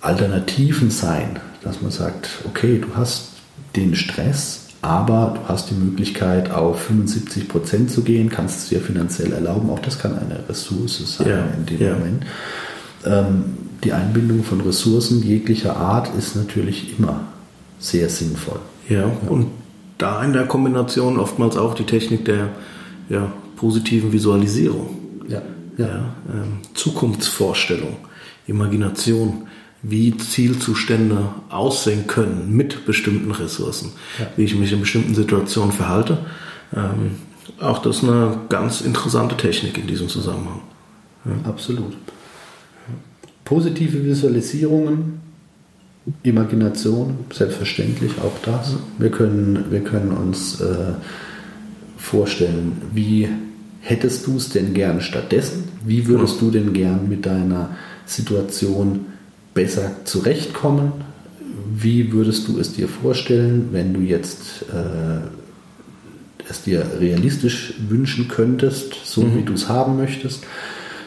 Speaker 1: Alternativen sein, dass man sagt, okay, du hast den Stress, aber du hast die Möglichkeit, auf 75 Prozent zu gehen, kannst es dir finanziell erlauben. Auch das kann eine Ressource sein ja, in dem ja. Moment. Ähm, die Einbindung von Ressourcen jeglicher Art ist natürlich immer sehr sinnvoll.
Speaker 2: Ja, und da in der Kombination oftmals auch die Technik der ja, positiven Visualisierung. Ja, ja. ja ähm, Zukunftsvorstellung, Imagination wie Zielzustände aussehen können mit bestimmten Ressourcen, ja. wie ich mich in bestimmten Situationen verhalte. Ähm, auch das ist eine ganz interessante Technik in diesem Zusammenhang.
Speaker 1: Ja. Absolut. Positive Visualisierungen, Imagination, selbstverständlich auch das. Wir können, wir können uns äh, vorstellen, wie hättest du es denn gern stattdessen? Wie würdest du denn gern mit deiner Situation besser zurechtkommen? Wie würdest du es dir vorstellen, wenn du jetzt äh, es dir realistisch wünschen könntest, so mhm. wie du es haben möchtest?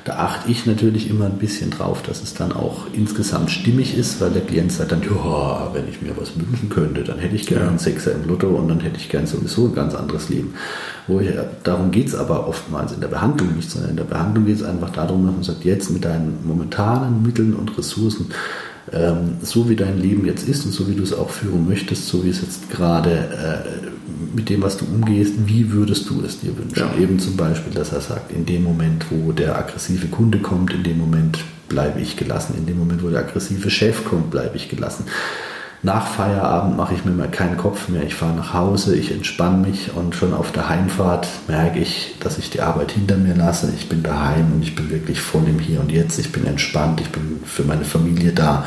Speaker 1: Da achte ich natürlich immer ein bisschen drauf, dass es dann auch insgesamt stimmig ist, weil der Klient sagt dann, ja, wenn ich mir was wünschen könnte, dann hätte ich gerne einen Sechser im Lotto und dann hätte ich gerne sowieso ein ganz anderes Leben. Wo ich, darum geht es aber oftmals in der Behandlung nicht, sondern in der Behandlung geht es einfach darum, dass man sagt, jetzt mit deinen momentanen Mitteln und Ressourcen, ähm, so wie dein Leben jetzt ist und so wie du es auch führen möchtest, so wie es jetzt gerade äh, mit dem, was du umgehst, wie würdest du es dir wünschen? Ja. Eben zum Beispiel, dass er sagt, in dem Moment, wo der aggressive Kunde kommt, in dem Moment bleibe ich gelassen, in dem Moment, wo der aggressive Chef kommt, bleibe ich gelassen. Nach Feierabend mache ich mir mal keinen Kopf mehr. Ich fahre nach Hause, ich entspanne mich und schon auf der Heimfahrt merke ich, dass ich die Arbeit hinter mir lasse. Ich bin daheim und ich bin wirklich voll im Hier und Jetzt. Ich bin entspannt, ich bin für meine Familie da.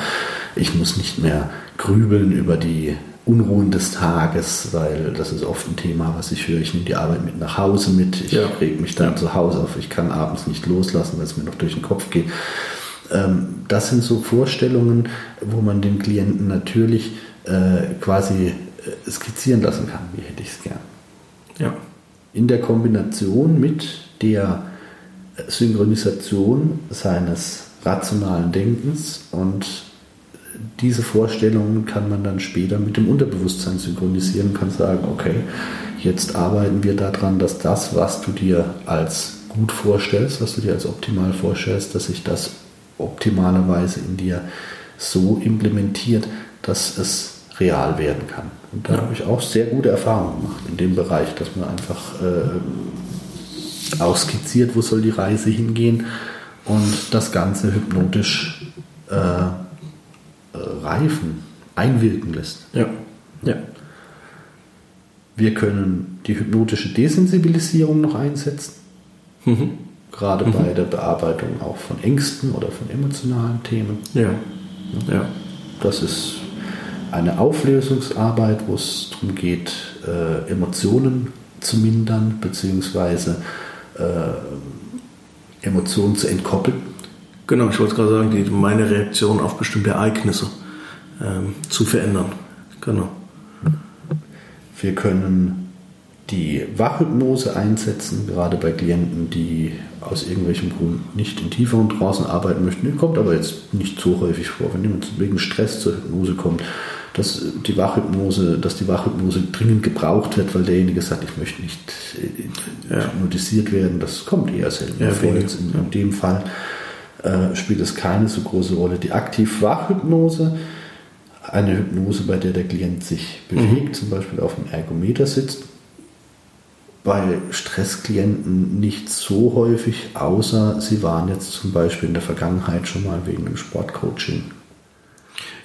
Speaker 1: Ich muss nicht mehr grübeln über die Unruhen des Tages, weil das ist oft ein Thema, was ich höre. Ich nehme die Arbeit mit nach Hause mit, ich ja. reg mich dann ja. zu Hause auf, ich kann abends nicht loslassen, weil es mir noch durch den Kopf geht. Ähm, das sind so Vorstellungen, wo man den Klienten natürlich äh, quasi äh, skizzieren lassen kann, wie hätte ich es gern. Ja. In der Kombination mit der Synchronisation seines rationalen Denkens und diese Vorstellungen kann man dann später mit dem Unterbewusstsein synchronisieren, kann sagen, okay, jetzt arbeiten wir daran, dass das, was du dir als gut vorstellst, was du dir als optimal vorstellst, dass sich das optimalerweise in dir so implementiert, dass es real werden kann. Und da ja. habe ich auch sehr gute Erfahrungen gemacht in dem Bereich, dass man einfach äh, auch skizziert, wo soll die Reise hingehen und das Ganze hypnotisch äh, reifen, einwirken lässt. Ja. ja. Wir können die hypnotische Desensibilisierung noch einsetzen. Mhm. Gerade mhm. bei der Bearbeitung auch von Ängsten oder von emotionalen Themen. Ja. ja. Das ist eine Auflösungsarbeit, wo es darum geht, äh, Emotionen zu mindern, beziehungsweise äh, Emotionen zu entkoppeln.
Speaker 2: Genau, ich wollte gerade sagen, die, meine Reaktion auf bestimmte Ereignisse ähm, zu verändern. Genau.
Speaker 1: Wir können die Wachhypnose einsetzen, gerade bei Klienten, die aus irgendwelchem Grund nicht in tieferen Trancen arbeiten möchten. Die kommt aber jetzt nicht so häufig vor. Wenn jemand wegen Stress zur Hypnose kommt, dass die Wachhypnose, dass die Wachhypnose dringend gebraucht wird, weil derjenige sagt, ich möchte nicht äh, ja. hypnotisiert werden, das kommt eher selten ja, vor. Jetzt in, in, dem Fall äh, spielt es keine so große Rolle. Die Aktiv-Wachhypnose eine Hypnose, bei der der Klient sich bewegt, mhm. zum Beispiel auf dem Ergometer sitzt. Bei Stressklienten nicht so häufig, außer sie waren jetzt zum Beispiel in der Vergangenheit schon mal wegen einem Sportcoaching.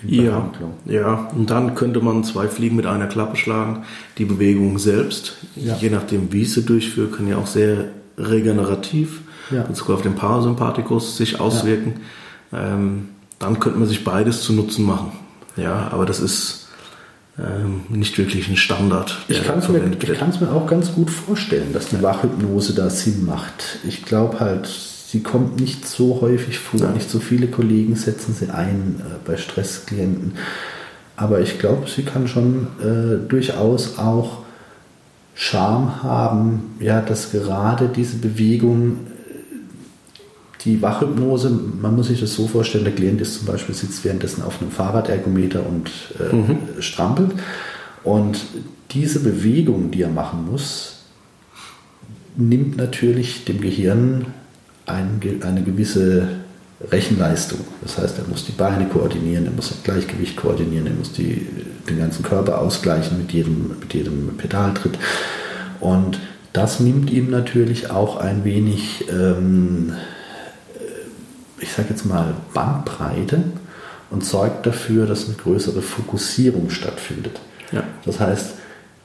Speaker 2: Ja, ja, und dann könnte man zwei Fliegen mit einer Klappe schlagen. Die Bewegung selbst, ja. je nachdem wie ich sie durchführe, kann ja auch sehr regenerativ ja. Bezug auf den Parasympathikus sich auswirken. Ja. Ähm, dann könnte man sich beides zu Nutzen machen. Ja, aber das ist ähm, nicht wirklich ein Standard.
Speaker 1: Ich kann es mir, mir auch ganz gut vorstellen, dass die Wachhypnose da Sinn macht. Ich glaube halt, sie kommt nicht so häufig vor, ja. nicht so viele Kollegen setzen sie ein äh, bei Stressklienten. Aber ich glaube, sie kann schon äh, durchaus auch Charme haben, ja, dass gerade diese Bewegung, die Wachhypnose, man muss sich das so vorstellen, der Klient ist zum Beispiel sitzt währenddessen auf einem Fahrradergometer und äh, mhm. strampelt. Und diese Bewegung, die er machen muss, nimmt natürlich dem Gehirn ein, eine gewisse Rechenleistung. Das heißt, er muss die Beine koordinieren, er muss das Gleichgewicht koordinieren, er muss die, den ganzen Körper ausgleichen mit jedem, mit jedem Pedaltritt. Und das nimmt ihm natürlich auch ein wenig, ähm, ich sage jetzt mal, Bandbreite und sorgt dafür, dass eine größere Fokussierung stattfindet. Ja. Das heißt,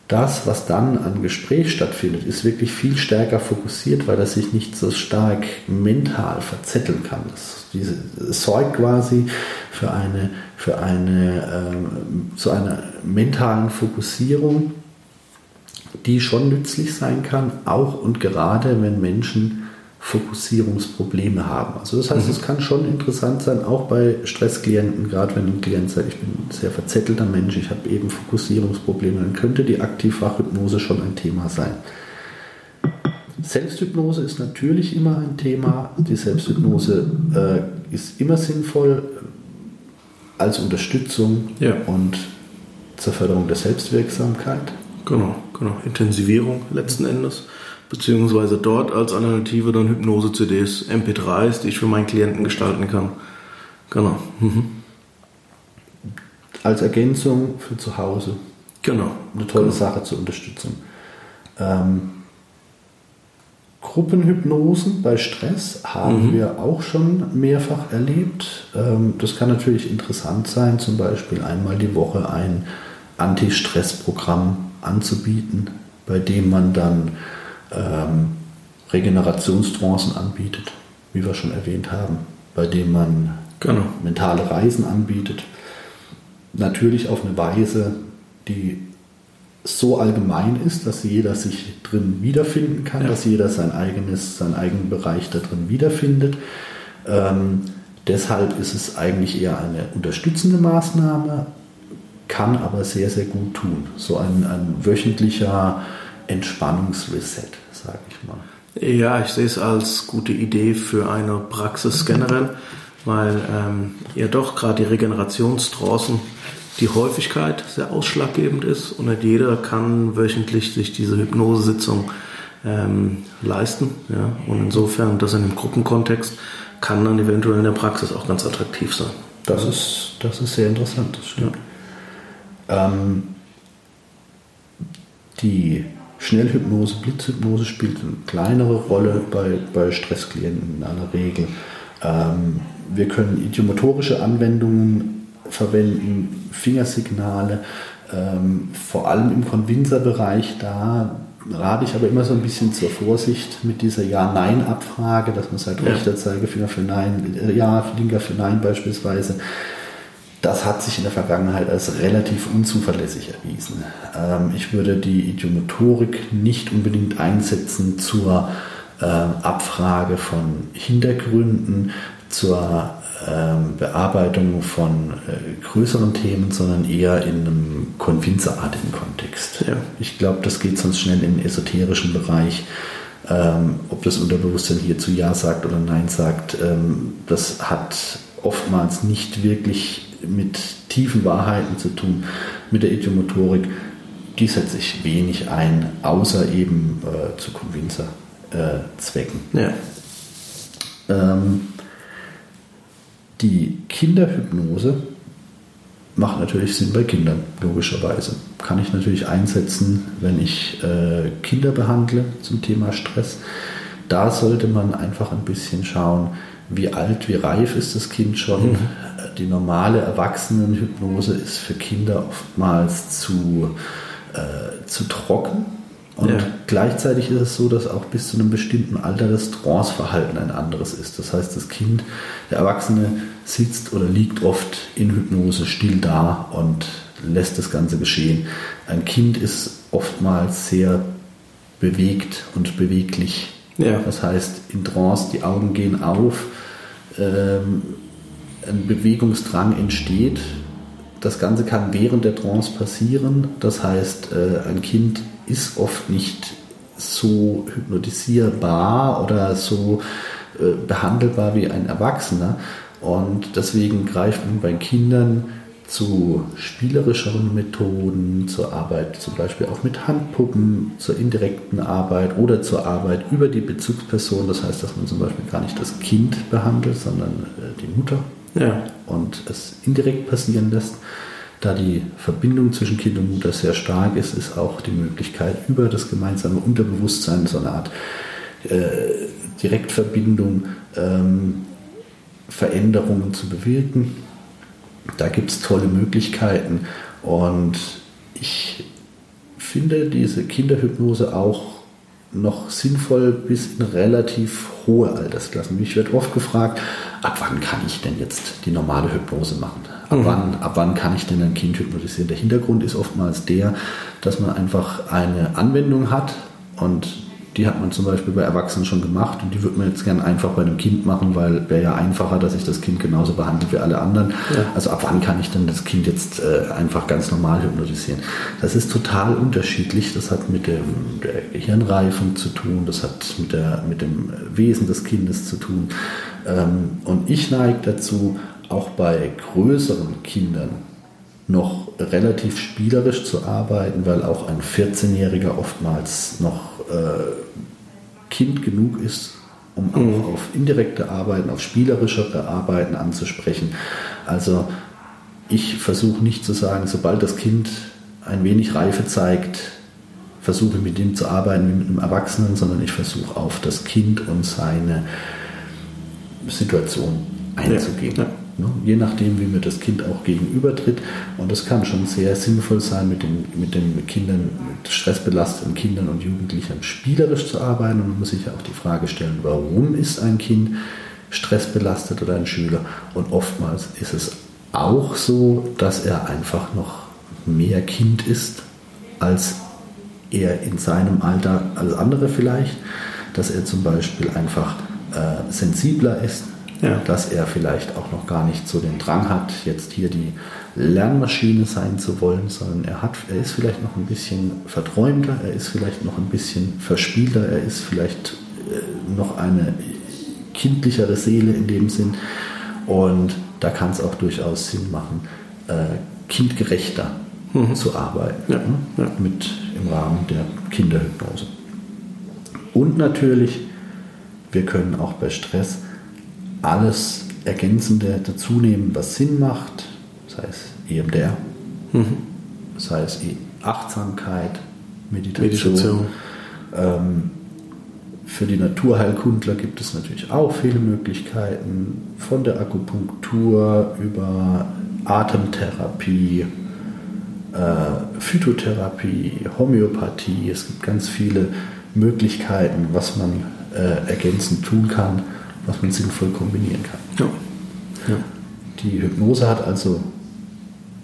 Speaker 1: das, was dann an Gespräch stattfindet, ist wirklich viel stärker fokussiert, weil das sich nicht so stark mental verzetteln kann. Das, diese, das sorgt quasi für eine, für eine, ähm, zu einer mentalen Fokussierung, die schon nützlich sein kann, auch und gerade wenn Menschen Fokussierungsprobleme haben. Also das heißt, mhm. es kann schon interessant sein, auch bei Stressklienten, gerade wenn ein Klient sagt, ich bin ein sehr verzettelter Mensch, ich habe eben Fokussierungsprobleme, dann könnte die Aktivwachhypnose schon ein Thema sein. Selbsthypnose ist natürlich immer ein Thema. Die Selbsthypnose äh, ist immer sinnvoll als Unterstützung ja. und zur Förderung der Selbstwirksamkeit.
Speaker 2: Genau, genau. Intensivierung letzten Endes beziehungsweise dort als Alternative dann Hypnose-CDs, MP3s, die ich für meinen Klienten gestalten kann. Genau. Mhm.
Speaker 1: Als Ergänzung für zu Hause.
Speaker 2: Genau.
Speaker 1: Eine tolle genau. Sache zur Unterstützung. Ähm, Gruppenhypnosen bei Stress haben mhm. wir auch schon mehrfach erlebt. Ähm, das kann natürlich interessant sein, zum Beispiel einmal die Woche ein Anti-Stress-Programm anzubieten, bei dem man dann ähm, Regenerationstrancen anbietet, wie wir schon erwähnt haben, bei dem man genau. mentale Reisen anbietet. Natürlich auf eine Weise, die so allgemein ist, dass jeder sich drin wiederfinden kann, ja. dass jeder sein eigenes, seinen eigenen Bereich da drin wiederfindet. Ähm, deshalb ist es eigentlich eher eine unterstützende Maßnahme, kann aber sehr, sehr gut tun. So ein, ein wöchentlicher Entspannungsreset, sage ich mal.
Speaker 2: Ja, ich sehe es als gute Idee für eine Praxis generell, weil ähm, ja doch gerade die Regenerationstrancen die Häufigkeit sehr ausschlaggebend ist und nicht jeder kann wöchentlich sich diese Hypnosesitzung ähm, leisten. Ja? Und insofern, das in einem Gruppenkontext kann dann eventuell in der Praxis auch ganz attraktiv sein.
Speaker 1: Das ist, das ist sehr interessant, das stimmt. Ja. Ähm, die Schnellhypnose, Blitzhypnose spielt eine kleinere Rolle bei, bei Stressklienten in aller Regel. Ähm, wir können idiomotorische Anwendungen verwenden, Fingersignale, ähm, vor allem im Konvinzer-Bereich, da rate ich aber immer so ein bisschen zur Vorsicht mit dieser Ja-Nein-Abfrage, dass man sagt, ja. rechter Zeigefinger für Nein, äh, Ja, linker für Nein beispielsweise das hat sich in der Vergangenheit als relativ unzuverlässig erwiesen. Ähm, ich würde die Idiomotorik nicht unbedingt einsetzen zur äh, Abfrage von Hintergründen, zur ähm, Bearbeitung von äh, größeren Themen, sondern eher in einem konvinzerartigen Kontext. Ja. Ich glaube, das geht sonst schnell in den esoterischen Bereich. Ähm, ob das Unterbewusstsein hierzu Ja sagt oder Nein sagt, ähm, das hat oftmals nicht wirklich mit tiefen Wahrheiten zu tun, mit der Idiomotorik, die setzt sich wenig ein, außer eben äh, zu Convincer-Zwecken. Äh, ja. ähm, die Kinderhypnose macht natürlich Sinn bei Kindern, logischerweise. Kann ich natürlich einsetzen, wenn ich äh, Kinder behandle zum Thema Stress. Da sollte man einfach ein bisschen schauen, wie alt, wie reif ist das Kind schon. Mhm die normale Erwachsenenhypnose ist für Kinder oftmals zu, äh, zu trocken. Und ja. gleichzeitig ist es so, dass auch bis zu einem bestimmten Alter das Tranceverhalten ein anderes ist. Das heißt, das Kind, der Erwachsene sitzt oder liegt oft in Hypnose still da und lässt das Ganze geschehen. Ein Kind ist oftmals sehr bewegt und beweglich Ja. Das heißt, in Trance, die Augen gehen auf, ähm, ein Bewegungsdrang entsteht. Das Ganze kann während der Trance passieren. Das heißt, äh, ein Kind ist oft nicht so hypnotisierbar oder so äh, behandelbar wie ein Erwachsener. Und deswegen greift man bei Kindern zu spielerischeren Methoden, zur Arbeit zum Beispiel auch mit Handpuppen, zur indirekten Arbeit oder zur Arbeit über die Bezugsperson. Das heißt, dass man zum Beispiel gar nicht das Kind behandelt, sondern äh, die Mutter ja. und es indirekt passieren lässt. Da die Verbindung zwischen Kind und Mutter sehr stark ist, ist auch die Möglichkeit, über das gemeinsame Unterbewusstsein so eine Art äh, Direktverbindung ähm, Veränderungen zu bewirken. Da gibt es tolle Möglichkeiten und ich finde diese Kinderhypnose auch noch sinnvoll bis in relativ hohe Altersklassen. Mich wird oft gefragt, ab wann kann ich denn jetzt die normale Hypnose machen? Ab, mhm. wann, ab wann kann ich denn ein Kind hypnotisieren? Der Hintergrund ist oftmals der, dass man einfach eine Anwendung hat und die hat man zum Beispiel bei Erwachsenen schon gemacht und die würde man jetzt gerne einfach bei einem Kind machen, weil wäre ja einfacher, dass ich das Kind genauso behandle wie alle anderen. Ja. Also ab wann kann ich denn das Kind jetzt äh, einfach ganz normal hypnotisieren? Das ist total unterschiedlich. Das hat mit dem, der Gehirnreifung zu tun, das hat mit, der, mit dem Wesen des Kindes zu tun. Ähm, und ich neige dazu, auch bei größeren Kindern noch relativ spielerisch zu arbeiten, weil auch ein 14-Jähriger oftmals noch äh, Kind genug ist, um mhm. auch auf indirekte Arbeiten, auf spielerischere Arbeiten anzusprechen. Also ich versuche nicht zu sagen, sobald das Kind ein wenig Reife zeigt, versuche mit dem zu arbeiten wie mit einem Erwachsenen, sondern ich versuche auf das Kind und seine Situation einzugehen. Ja, ja. Ne? Je nachdem, wie mir das Kind auch gegenübertritt. Und es kann schon sehr sinnvoll sein, mit den, mit den Kindern, mit stressbelasteten Kindern und Jugendlichen spielerisch zu arbeiten. Und man muss sich ja auch die Frage stellen, warum ist ein Kind stressbelastet oder ein Schüler? Und oftmals ist es auch so, dass er einfach noch mehr Kind ist, als er in seinem Alter als andere vielleicht, dass er zum Beispiel einfach äh, sensibler ist, ja. dass er vielleicht auch noch gar nicht so den Drang hat, jetzt hier die Lernmaschine sein zu wollen, sondern er, hat, er ist vielleicht noch ein bisschen verträumter, er ist vielleicht noch ein bisschen verspielter, er ist vielleicht äh, noch eine kindlichere Seele in dem Sinn. Und da kann es auch durchaus Sinn machen, äh, kindgerechter mhm. zu arbeiten, ja. Ne? Ja. mit im Rahmen der Kinderhypnose. Und natürlich, wir können auch bei Stress alles Ergänzende dazunehmen, was Sinn macht, sei es EMDR, mhm. sei es Achtsamkeit, Meditation. Meditation. Ähm, für die Naturheilkundler gibt es natürlich auch viele Möglichkeiten, von der Akupunktur über Atemtherapie, äh, Phytotherapie, Homöopathie. Es gibt ganz viele Möglichkeiten, was man äh, ergänzend tun kann was man sinnvoll kombinieren kann. Ja. Ja. Die Hypnose hat also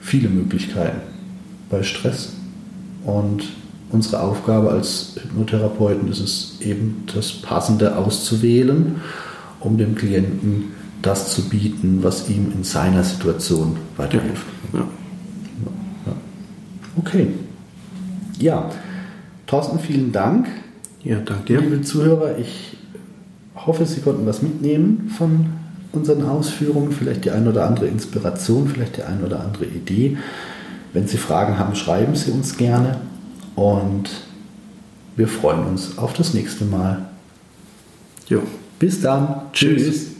Speaker 1: viele Möglichkeiten bei Stress und unsere Aufgabe als Hypnotherapeuten ist es eben, das Passende auszuwählen, um dem Klienten das zu bieten, was ihm in seiner Situation weiterhilft. Ja. Ja. Okay. Ja, Thorsten, vielen Dank.
Speaker 2: Ja, danke dir.
Speaker 1: Liebe Zuhörer, ich hoffe, Sie konnten was mitnehmen von unseren Ausführungen, vielleicht die ein oder andere Inspiration, vielleicht die ein oder andere Idee. Wenn Sie Fragen haben, schreiben Sie uns gerne und wir freuen uns auf das nächste Mal.
Speaker 2: Jo. Bis dann. Tschüss. Tschüss.